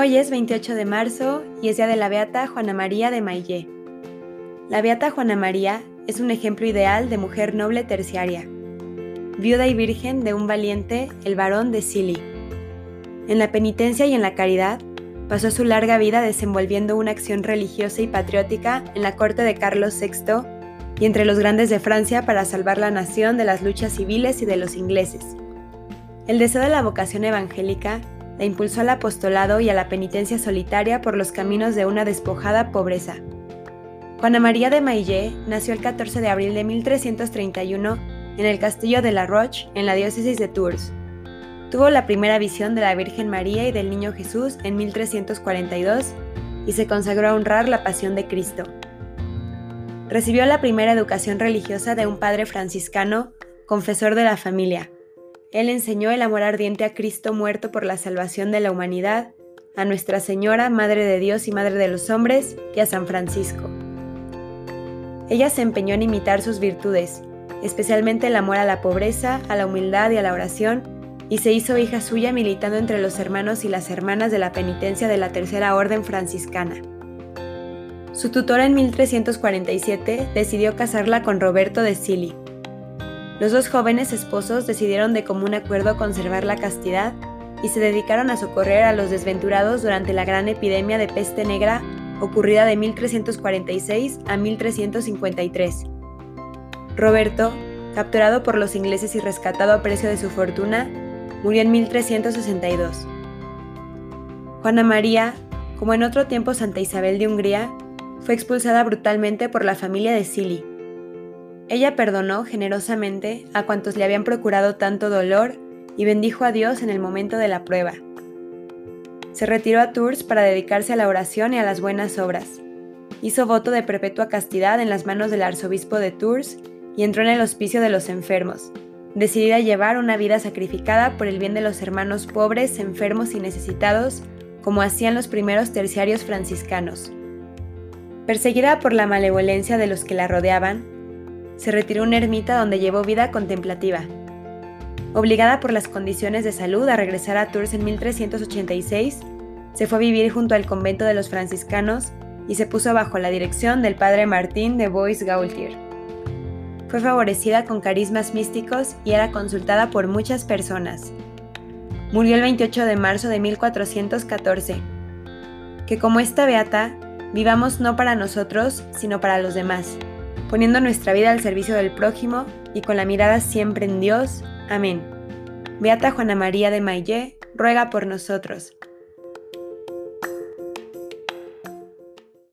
Hoy es 28 de marzo y es día de la Beata Juana María de Maillé. La Beata Juana María es un ejemplo ideal de mujer noble terciaria, viuda y virgen de un valiente, el varón de Sili. En la penitencia y en la caridad, pasó su larga vida desenvolviendo una acción religiosa y patriótica en la corte de Carlos VI y entre los grandes de Francia para salvar la nación de las luchas civiles y de los ingleses. El deseo de la vocación evangélica la impulsó al apostolado y a la penitencia solitaria por los caminos de una despojada pobreza. Juana María de Maillé nació el 14 de abril de 1331 en el castillo de La Roche, en la diócesis de Tours. Tuvo la primera visión de la Virgen María y del Niño Jesús en 1342 y se consagró a honrar la pasión de Cristo. Recibió la primera educación religiosa de un padre franciscano, confesor de la familia, él enseñó el amor ardiente a Cristo muerto por la salvación de la humanidad, a Nuestra Señora, Madre de Dios y Madre de los hombres, y a San Francisco. Ella se empeñó en imitar sus virtudes, especialmente el amor a la pobreza, a la humildad y a la oración, y se hizo hija suya militando entre los hermanos y las hermanas de la penitencia de la Tercera Orden franciscana. Su tutora en 1347 decidió casarla con Roberto de Sili, los dos jóvenes esposos decidieron de común acuerdo conservar la castidad y se dedicaron a socorrer a los desventurados durante la gran epidemia de peste negra ocurrida de 1346 a 1353. Roberto, capturado por los ingleses y rescatado a precio de su fortuna, murió en 1362. Juana María, como en otro tiempo Santa Isabel de Hungría, fue expulsada brutalmente por la familia de Silly, ella perdonó generosamente a cuantos le habían procurado tanto dolor y bendijo a Dios en el momento de la prueba. Se retiró a Tours para dedicarse a la oración y a las buenas obras. Hizo voto de perpetua castidad en las manos del arzobispo de Tours y entró en el hospicio de los enfermos, decidida a llevar una vida sacrificada por el bien de los hermanos pobres, enfermos y necesitados, como hacían los primeros terciarios franciscanos. Perseguida por la malevolencia de los que la rodeaban, se retiró a una ermita donde llevó vida contemplativa. Obligada por las condiciones de salud a regresar a Tours en 1386, se fue a vivir junto al convento de los franciscanos y se puso bajo la dirección del padre Martín de Bois Gaultier. Fue favorecida con carismas místicos y era consultada por muchas personas. Murió el 28 de marzo de 1414. Que como esta beata, vivamos no para nosotros, sino para los demás poniendo nuestra vida al servicio del prójimo y con la mirada siempre en Dios. Amén. Beata Juana María de Maillé, ruega por nosotros.